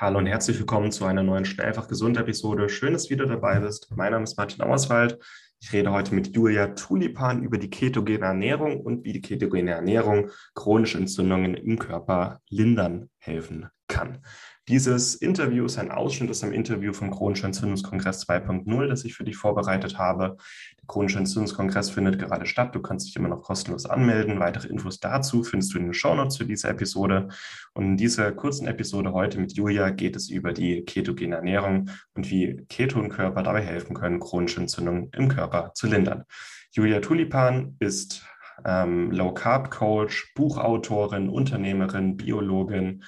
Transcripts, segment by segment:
Hallo und herzlich willkommen zu einer neuen Schnell einfach gesund Episode. Schön, dass du wieder dabei bist. Mein Name ist Martin Auerswald. Ich rede heute mit Julia Tulipan über die ketogene Ernährung und wie die ketogene Ernährung chronische Entzündungen im Körper lindern helfen kann. Dieses Interview ist ein Ausschnitt aus einem Interview vom Chronischen Entzündungskongress 2.0, das ich für dich vorbereitet habe. Der Chronische Entzündungskongress findet gerade statt. Du kannst dich immer noch kostenlos anmelden. Weitere Infos dazu findest du in den Shownotes für diese Episode. Und in dieser kurzen Episode heute mit Julia geht es über die ketogene Ernährung und wie Ketonkörper dabei helfen können, chronische Entzündungen im Körper zu lindern. Julia Tulipan ist ähm, Low Carb Coach, Buchautorin, Unternehmerin, Biologin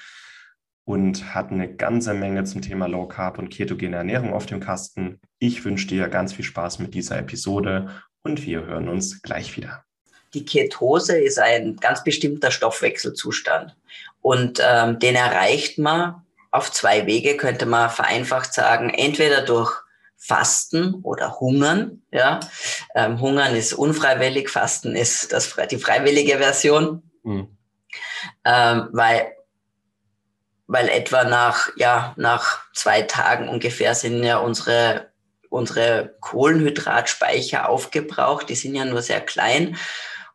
und hat eine ganze Menge zum Thema Low Carb und ketogene Ernährung auf dem Kasten. Ich wünsche dir ganz viel Spaß mit dieser Episode und wir hören uns gleich wieder. Die Ketose ist ein ganz bestimmter Stoffwechselzustand und ähm, den erreicht man auf zwei Wege, könnte man vereinfacht sagen, entweder durch Fasten oder Hungern. Ja, ähm, Hungern ist unfreiwillig, Fasten ist das, die freiwillige Version, mhm. ähm, weil weil etwa nach, ja, nach zwei Tagen ungefähr sind ja unsere, unsere Kohlenhydratspeicher aufgebraucht. Die sind ja nur sehr klein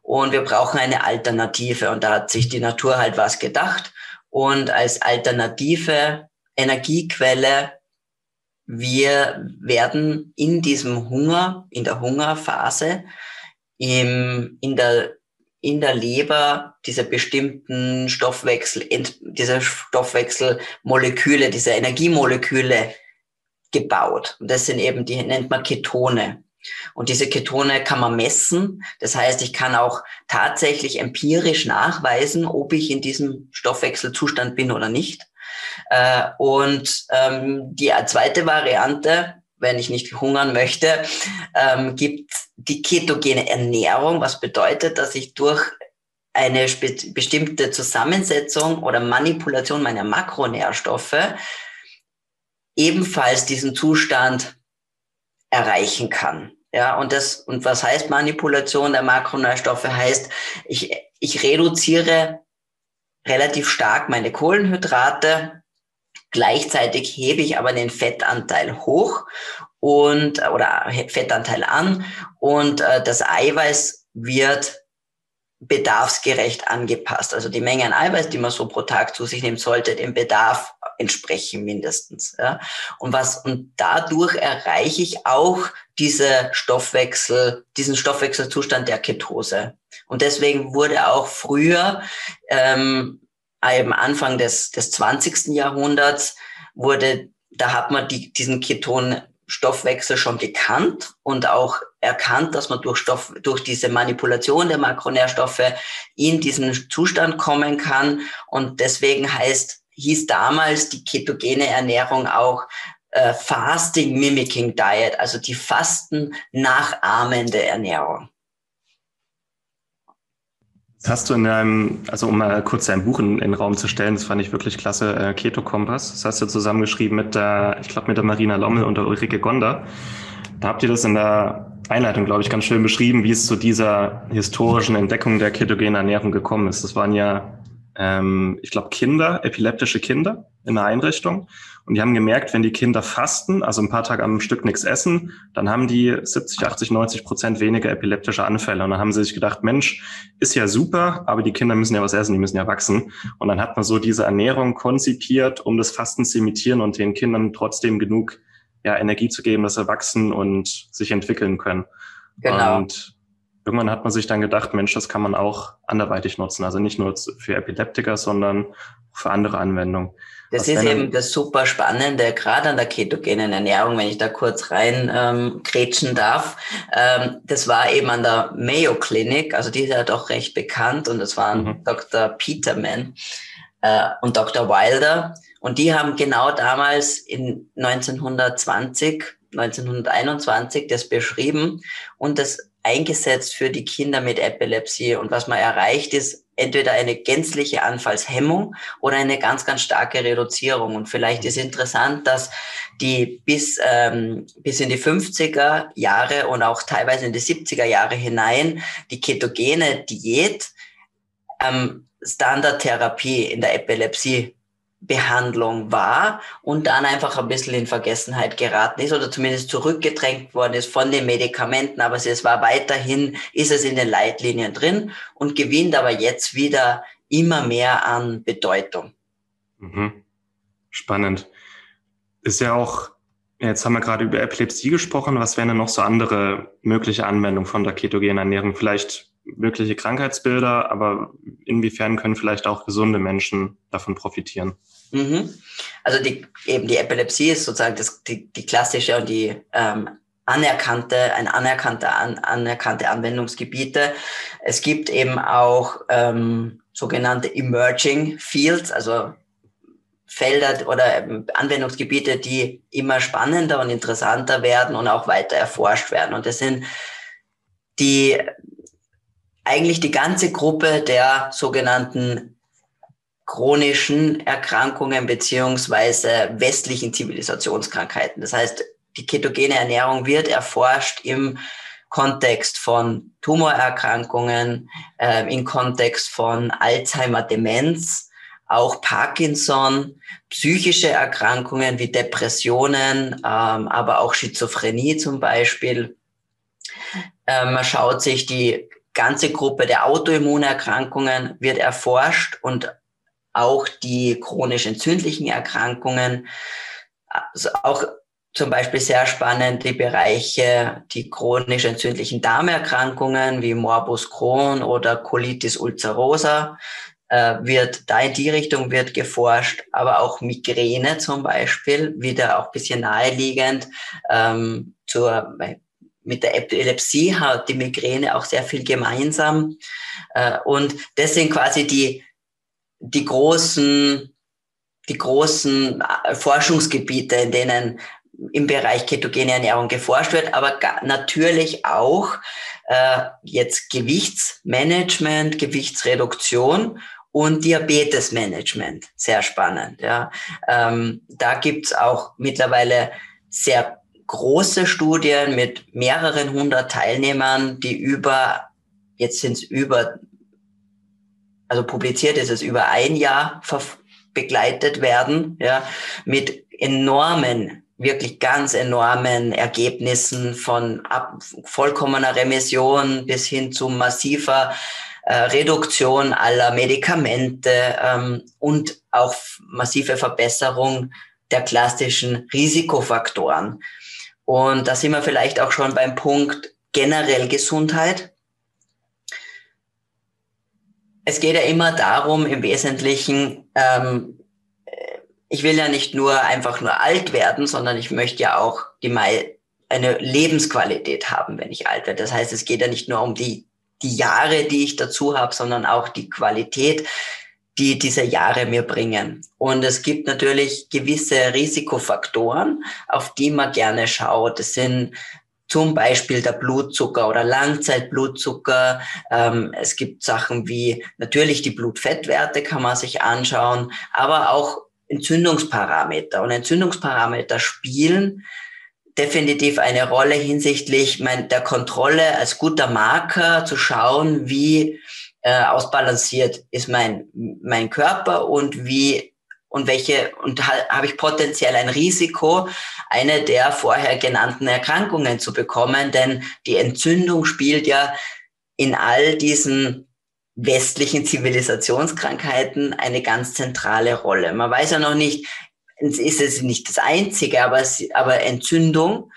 und wir brauchen eine Alternative. Und da hat sich die Natur halt was gedacht. Und als alternative Energiequelle, wir werden in diesem Hunger, in der Hungerphase, im, in der in der Leber diese bestimmten Stoffwechsel, diese Stoffwechselmoleküle, diese Energiemoleküle gebaut. Und das sind eben, die nennt man Ketone. Und diese Ketone kann man messen. Das heißt, ich kann auch tatsächlich empirisch nachweisen, ob ich in diesem Stoffwechselzustand bin oder nicht. Äh, und ähm, die zweite Variante, wenn ich nicht hungern möchte, ähm, gibt die ketogene Ernährung, was bedeutet, dass ich durch eine bestimmte Zusammensetzung oder Manipulation meiner Makronährstoffe ebenfalls diesen Zustand erreichen kann. Ja, und das, und was heißt Manipulation der Makronährstoffe? Heißt, ich, ich reduziere relativ stark meine Kohlenhydrate, gleichzeitig hebe ich aber den Fettanteil hoch und oder Fettanteil an und äh, das Eiweiß wird bedarfsgerecht angepasst. Also die Menge an Eiweiß, die man so pro Tag zu sich nehmen sollte, dem Bedarf entsprechen mindestens. Ja. Und was und dadurch erreiche ich auch diese Stoffwechsel, diesen Stoffwechselzustand der Ketose. Und deswegen wurde auch früher ähm, am Anfang des, des 20. Jahrhunderts wurde, da hat man die, diesen Keton Stoffwechsel schon gekannt und auch erkannt, dass man durch Stoff, durch diese Manipulation der Makronährstoffe in diesen Zustand kommen kann. Und deswegen heißt, hieß damals die ketogene Ernährung auch äh, Fasting Mimicking Diet, also die Fasten nachahmende Ernährung. Hast du in deinem, also um mal kurz dein Buch in, in den Raum zu stellen, das fand ich wirklich klasse, äh, Keto Kompass. Das hast du zusammengeschrieben mit der, ich glaube, mit der Marina Lommel und der Ulrike Gonder. Da habt ihr das in der Einleitung, glaube ich, ganz schön beschrieben, wie es zu dieser historischen Entdeckung der ketogenen Ernährung gekommen ist. Das waren ja ähm, ich glaube, Kinder, epileptische Kinder in der Einrichtung. Und die haben gemerkt, wenn die Kinder fasten, also ein paar Tage am Stück nichts essen, dann haben die 70, 80, 90 Prozent weniger epileptische Anfälle. Und dann haben sie sich gedacht, Mensch, ist ja super, aber die Kinder müssen ja was essen, die müssen ja wachsen. Und dann hat man so diese Ernährung konzipiert, um das Fasten zu imitieren und den Kindern trotzdem genug ja, Energie zu geben, dass sie wachsen und sich entwickeln können. Genau. Und irgendwann hat man sich dann gedacht, Mensch, das kann man auch anderweitig nutzen. Also nicht nur für Epileptiker, sondern für andere Anwendungen. Das Was ist eben das super Spannende, gerade an der ketogenen Ernährung, wenn ich da kurz rein ähm, kretschen darf. Ähm, das war eben an der Mayo Clinic, also die ist ja doch recht bekannt und das waren mhm. Dr. Peterman äh, und Dr. Wilder. Und die haben genau damals in 1920, 1921 das beschrieben und das eingesetzt für die Kinder mit Epilepsie. Und was man erreicht, ist entweder eine gänzliche Anfallshemmung oder eine ganz, ganz starke Reduzierung. Und vielleicht ist interessant, dass die bis, ähm, bis in die 50er Jahre und auch teilweise in die 70er Jahre hinein die ketogene Diät ähm, Standardtherapie in der Epilepsie Behandlung war und dann einfach ein bisschen in Vergessenheit geraten ist oder zumindest zurückgedrängt worden ist von den Medikamenten, aber es war weiterhin, ist es in den Leitlinien drin und gewinnt aber jetzt wieder immer mehr an Bedeutung. Mhm. Spannend. Ist ja auch, jetzt haben wir gerade über Epilepsie gesprochen, was wären denn noch so andere mögliche Anwendungen von der ketogenen Ernährung? Vielleicht wirkliche Krankheitsbilder, aber inwiefern können vielleicht auch gesunde Menschen davon profitieren? Mhm. Also die, eben die Epilepsie ist sozusagen das, die, die klassische und die ähm, anerkannte, ein anerkannte, an, anerkannte Anwendungsgebiete. Es gibt eben auch ähm, sogenannte Emerging Fields, also Felder oder Anwendungsgebiete, die immer spannender und interessanter werden und auch weiter erforscht werden. Und das sind die eigentlich die ganze Gruppe der sogenannten chronischen Erkrankungen beziehungsweise westlichen Zivilisationskrankheiten. Das heißt, die ketogene Ernährung wird erforscht im Kontext von Tumorerkrankungen, äh, im Kontext von Alzheimer-Demenz, auch Parkinson, psychische Erkrankungen wie Depressionen, ähm, aber auch Schizophrenie zum Beispiel. Äh, man schaut sich die ganze Gruppe der Autoimmunerkrankungen wird erforscht und auch die chronisch entzündlichen Erkrankungen. Also auch zum Beispiel sehr spannend die Bereiche, die chronisch entzündlichen Darmerkrankungen wie Morbus Crohn oder Colitis ulcerosa äh, wird da in die Richtung wird geforscht, aber auch Migräne zum Beispiel wieder auch bisschen naheliegend ähm, zur mit der Epilepsie hat die Migräne auch sehr viel gemeinsam. Äh, und das sind quasi die, die großen, die großen äh, Forschungsgebiete, in denen im Bereich ketogene Ernährung geforscht wird, aber natürlich auch äh, jetzt Gewichtsmanagement, Gewichtsreduktion und Diabetesmanagement. Sehr spannend. Ja. Ähm, da gibt's auch mittlerweile sehr große Studien mit mehreren hundert Teilnehmern, die über, jetzt sind es über, also publiziert ist es über ein Jahr begleitet werden, ja, mit enormen, wirklich ganz enormen Ergebnissen von ab, vollkommener Remission bis hin zu massiver äh, Reduktion aller Medikamente ähm, und auch massive Verbesserung der klassischen Risikofaktoren. Und da sind wir vielleicht auch schon beim Punkt generell Gesundheit. Es geht ja immer darum, im Wesentlichen, ähm, ich will ja nicht nur einfach nur alt werden, sondern ich möchte ja auch die eine Lebensqualität haben, wenn ich alt werde. Das heißt, es geht ja nicht nur um die, die Jahre, die ich dazu habe, sondern auch die Qualität, die diese Jahre mir bringen. Und es gibt natürlich gewisse Risikofaktoren, auf die man gerne schaut. Das sind zum Beispiel der Blutzucker oder Langzeitblutzucker. Ähm, es gibt Sachen wie natürlich die Blutfettwerte kann man sich anschauen, aber auch Entzündungsparameter. Und Entzündungsparameter spielen definitiv eine Rolle hinsichtlich der Kontrolle als guter Marker zu schauen, wie äh, ausbalanciert ist mein, mein Körper und wie und welche und habe ich potenziell ein Risiko, eine der vorher genannten Erkrankungen zu bekommen, denn die Entzündung spielt ja in all diesen westlichen Zivilisationskrankheiten eine ganz zentrale Rolle. Man weiß ja noch nicht, ist es nicht das einzige, aber, es, aber Entzündung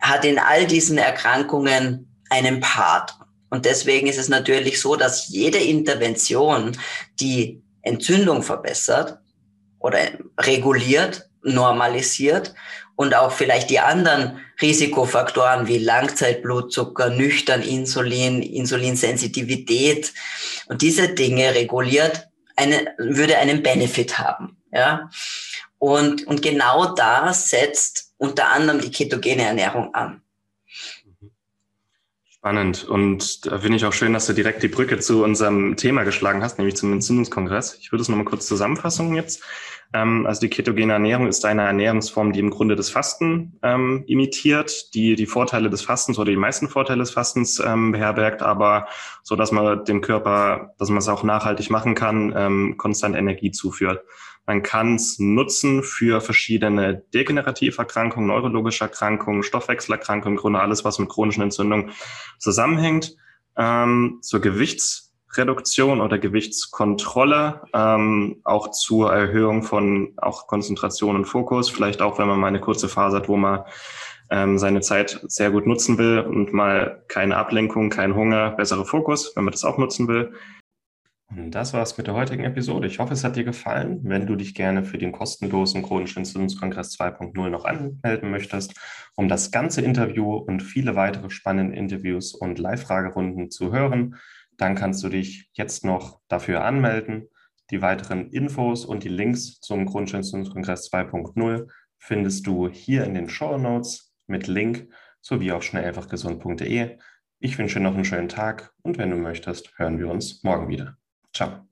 hat in all diesen Erkrankungen einen Part. Und deswegen ist es natürlich so, dass jede Intervention, die Entzündung verbessert oder reguliert, normalisiert und auch vielleicht die anderen Risikofaktoren wie Langzeitblutzucker, nüchtern Insulin, Insulinsensitivität und diese Dinge reguliert, eine, würde einen Benefit haben. Ja? Und, und genau da setzt unter anderem die ketogene Ernährung an. Spannend. Und da finde ich auch schön, dass du direkt die Brücke zu unserem Thema geschlagen hast, nämlich zum Entzündungskongress. Ich würde es nochmal kurz zusammenfassen jetzt. Ähm, also die ketogene Ernährung ist eine Ernährungsform, die im Grunde das Fasten ähm, imitiert, die die Vorteile des Fastens oder die meisten Vorteile des Fastens ähm, beherbergt, aber so, dass man dem Körper, dass man es auch nachhaltig machen kann, ähm, konstant Energie zuführt. Man kann es nutzen für verschiedene degenerative Erkrankungen, neurologische Erkrankungen, Stoffwechselerkrankungen, im Grunde alles, was mit chronischen Entzündungen zusammenhängt. Ähm, zur Gewichtsreduktion oder Gewichtskontrolle, ähm, auch zur Erhöhung von auch Konzentration und Fokus, vielleicht auch, wenn man mal eine kurze Phase hat, wo man ähm, seine Zeit sehr gut nutzen will und mal keine Ablenkung, kein Hunger, bessere Fokus, wenn man das auch nutzen will. Und das war's mit der heutigen Episode. Ich hoffe, es hat dir gefallen. Wenn du dich gerne für den kostenlosen Chronischen Entzündungskongress 2.0 noch anmelden möchtest, um das ganze Interview und viele weitere spannende Interviews und Live-Fragerunden zu hören, dann kannst du dich jetzt noch dafür anmelden. Die weiteren Infos und die Links zum Entzündungskongress 2.0 findest du hier in den Show Notes mit Link sowie auf schnelleinfachgesund.de. Ich wünsche dir noch einen schönen Tag und wenn du möchtest, hören wir uns morgen wieder. Ciao.